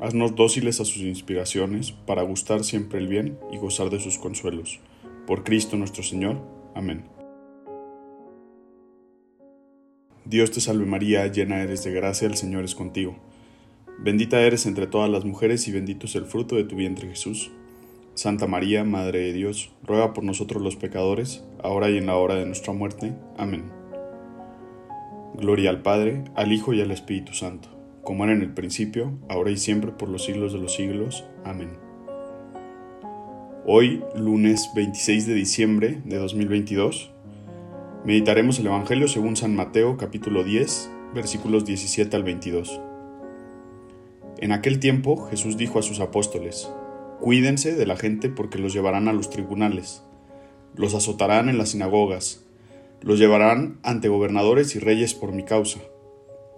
Haznos dóciles a sus inspiraciones, para gustar siempre el bien y gozar de sus consuelos. Por Cristo nuestro Señor. Amén. Dios te salve María, llena eres de gracia, el Señor es contigo. Bendita eres entre todas las mujeres y bendito es el fruto de tu vientre Jesús. Santa María, Madre de Dios, ruega por nosotros los pecadores, ahora y en la hora de nuestra muerte. Amén. Gloria al Padre, al Hijo y al Espíritu Santo como era en el principio, ahora y siempre, por los siglos de los siglos. Amén. Hoy, lunes 26 de diciembre de 2022, meditaremos el Evangelio según San Mateo capítulo 10, versículos 17 al 22. En aquel tiempo Jesús dijo a sus apóstoles, Cuídense de la gente porque los llevarán a los tribunales, los azotarán en las sinagogas, los llevarán ante gobernadores y reyes por mi causa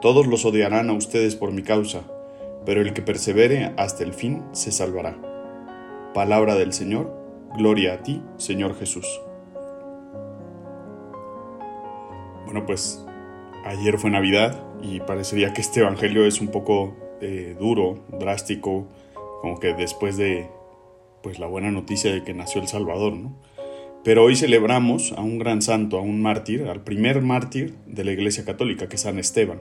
todos los odiarán a ustedes por mi causa, pero el que persevere hasta el fin se salvará. Palabra del Señor, gloria a ti, Señor Jesús. Bueno, pues ayer fue Navidad y parecería que este Evangelio es un poco eh, duro, drástico, como que después de pues la buena noticia de que nació el Salvador, ¿no? Pero hoy celebramos a un gran santo, a un mártir, al primer mártir de la Iglesia Católica, que es San Esteban.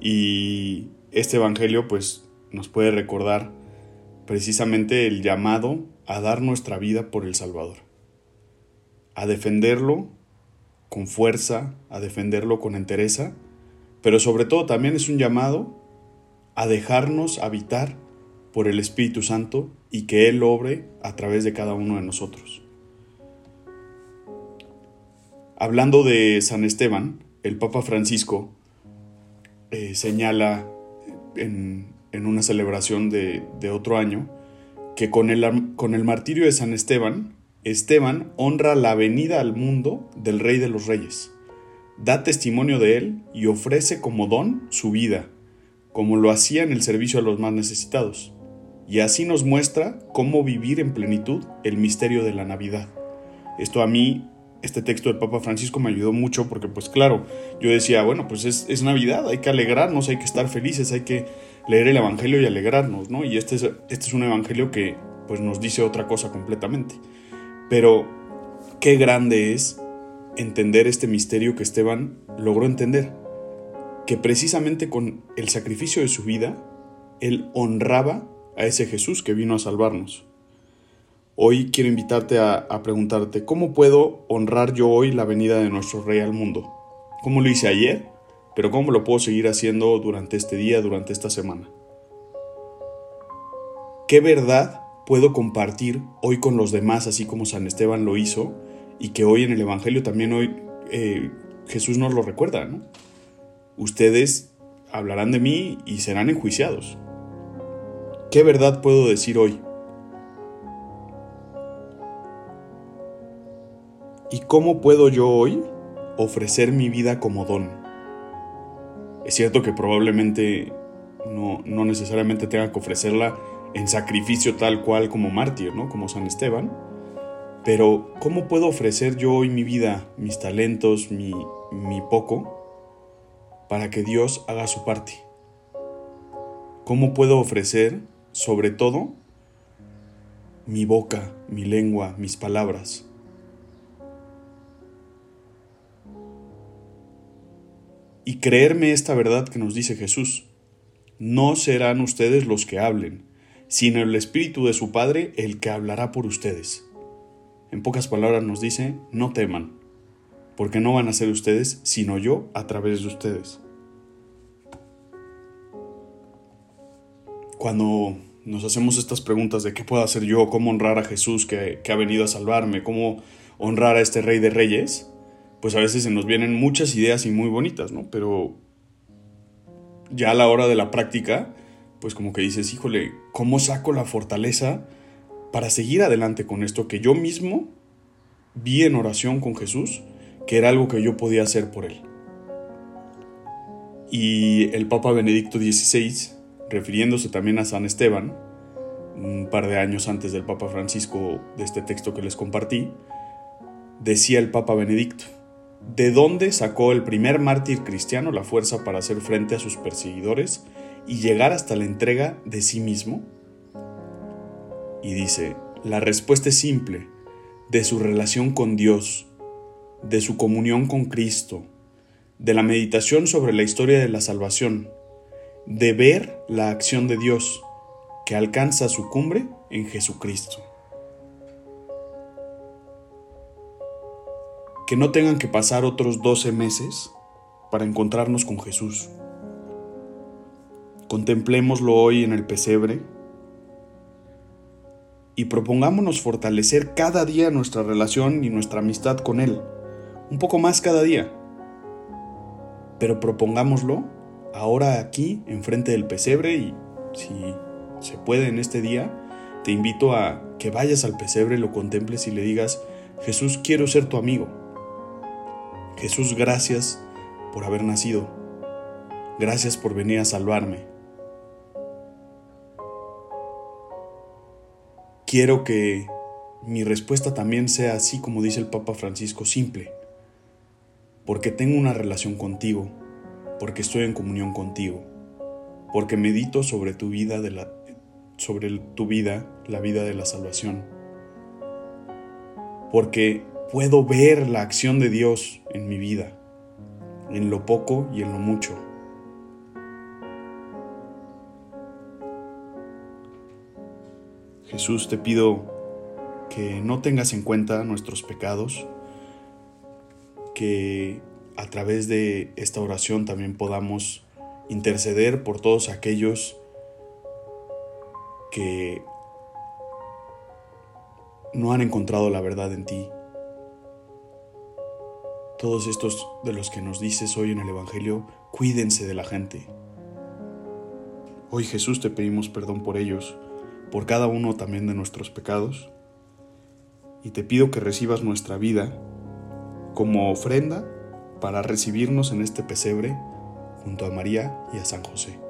Y este Evangelio pues nos puede recordar precisamente el llamado a dar nuestra vida por el Salvador, a defenderlo con fuerza, a defenderlo con entereza, pero sobre todo también es un llamado a dejarnos habitar por el Espíritu Santo y que Él obre a través de cada uno de nosotros. Hablando de San Esteban, el Papa Francisco eh, señala en, una celebración de, otro año que con el, con el martirio de San Esteban, Esteban honra la venida al mundo del Rey de los Reyes, da testimonio de él y ofrece como don su vida, como lo hacía en el servicio a los más necesitados. Y así nos muestra cómo vivir en plenitud el misterio de la Navidad. Esto a mí este texto del Papa Francisco me ayudó mucho porque pues claro, yo decía, bueno, pues es, Navidad, hay que alegrarnos, hay que estar felices, hay que leer el Evangelio y alegrarnos, ¿no? Y este es, este es un Evangelio que pues nos dice otra cosa completamente. Pero qué grande es entender este misterio que Esteban logró entender, que precisamente con el sacrificio de su vida, él honraba a ese Jesús que vino a salvarnos. Hoy quiero invitarte a, preguntarte, ¿cómo puedo honrar yo hoy la venida de nuestro Rey al mundo? ¿Cómo lo hice ayer? Pero ¿cómo lo puedo seguir haciendo durante este día, durante esta semana? ¿Qué verdad puedo compartir hoy con los demás, así como San Esteban lo hizo, y que hoy en el Evangelio también hoy eh, Jesús nos lo recuerda, ¿no? Ustedes hablarán de mí y serán enjuiciados. ¿Qué verdad puedo decir hoy? ¿Y cómo puedo yo hoy ofrecer mi vida como don? Es cierto que probablemente no, no necesariamente tenga que ofrecerla en sacrificio tal cual como mártir, ¿no? Como San Esteban. Pero ¿cómo puedo ofrecer yo hoy mi vida, mis talentos, mi, mi poco, para que Dios haga su parte? ¿Cómo puedo ofrecer, sobre todo, mi boca, mi lengua, mis palabras? Y creerme esta verdad que nos dice Jesús. No serán ustedes los que hablen, sino el Espíritu de su Padre el que hablará por ustedes. En pocas palabras nos dice, no teman, porque no van a ser ustedes, sino yo a través de ustedes. Cuando nos hacemos estas preguntas de qué puedo hacer yo, cómo honrar a Jesús que, que ha venido a salvarme, cómo honrar a este Rey de Reyes, pues a veces se nos vienen muchas ideas y muy bonitas, ¿no? Pero ya a la hora de la práctica, pues como que dices, híjole, ¿cómo saco la fortaleza para seguir adelante con esto que yo mismo vi en oración con Jesús, que era algo que yo podía hacer por él? Y el Papa Benedicto XVI, refiriéndose también a San Esteban, un par de años antes del Papa Francisco de este texto que les compartí, decía el Papa Benedicto, ¿de dónde sacó el primer mártir cristiano la fuerza para hacer frente a sus perseguidores y llegar hasta la entrega de sí mismo? Y dice, la respuesta es simple, de su relación con Dios, de su comunión con Cristo, de la meditación sobre la historia de la salvación, de ver la acción de Dios que alcanza su cumbre en Jesucristo. Que no tengan que pasar otros 12 meses para encontrarnos con Jesús. Contemplémoslo hoy en el pesebre y propongámonos fortalecer cada día nuestra relación y nuestra amistad con Él, un poco más cada día. Pero propongámoslo ahora aquí, enfrente del pesebre, y si se puede en este día, te invito a que vayas al pesebre, lo contemples y le digas, Jesús, quiero ser tu amigo. Jesús, gracias por haber nacido. Gracias por venir a salvarme. Quiero que mi respuesta también sea así como dice el Papa Francisco, simple, porque tengo una relación contigo, porque estoy en comunión contigo, porque medito sobre tu vida de la sobre tu vida, la vida de la salvación. Porque puedo ver la acción de Dios en mi vida, en lo poco y en lo mucho. Jesús, te pido que no tengas en cuenta nuestros pecados, que a través de esta oración también podamos interceder por todos aquellos que no han encontrado la verdad en ti. Todos estos de los que nos dices hoy en el Evangelio, cuídense de la gente. Hoy Jesús te pedimos perdón por ellos por cada uno también de nuestros pecados, y te pido que recibas nuestra vida como ofrenda para recibirnos en este pesebre junto a María y a San José.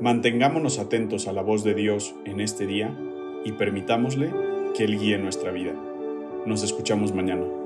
Mantengámonos atentos a la voz de Dios en este día y permitámosle que Él guíe nuestra vida. Nos escuchamos mañana.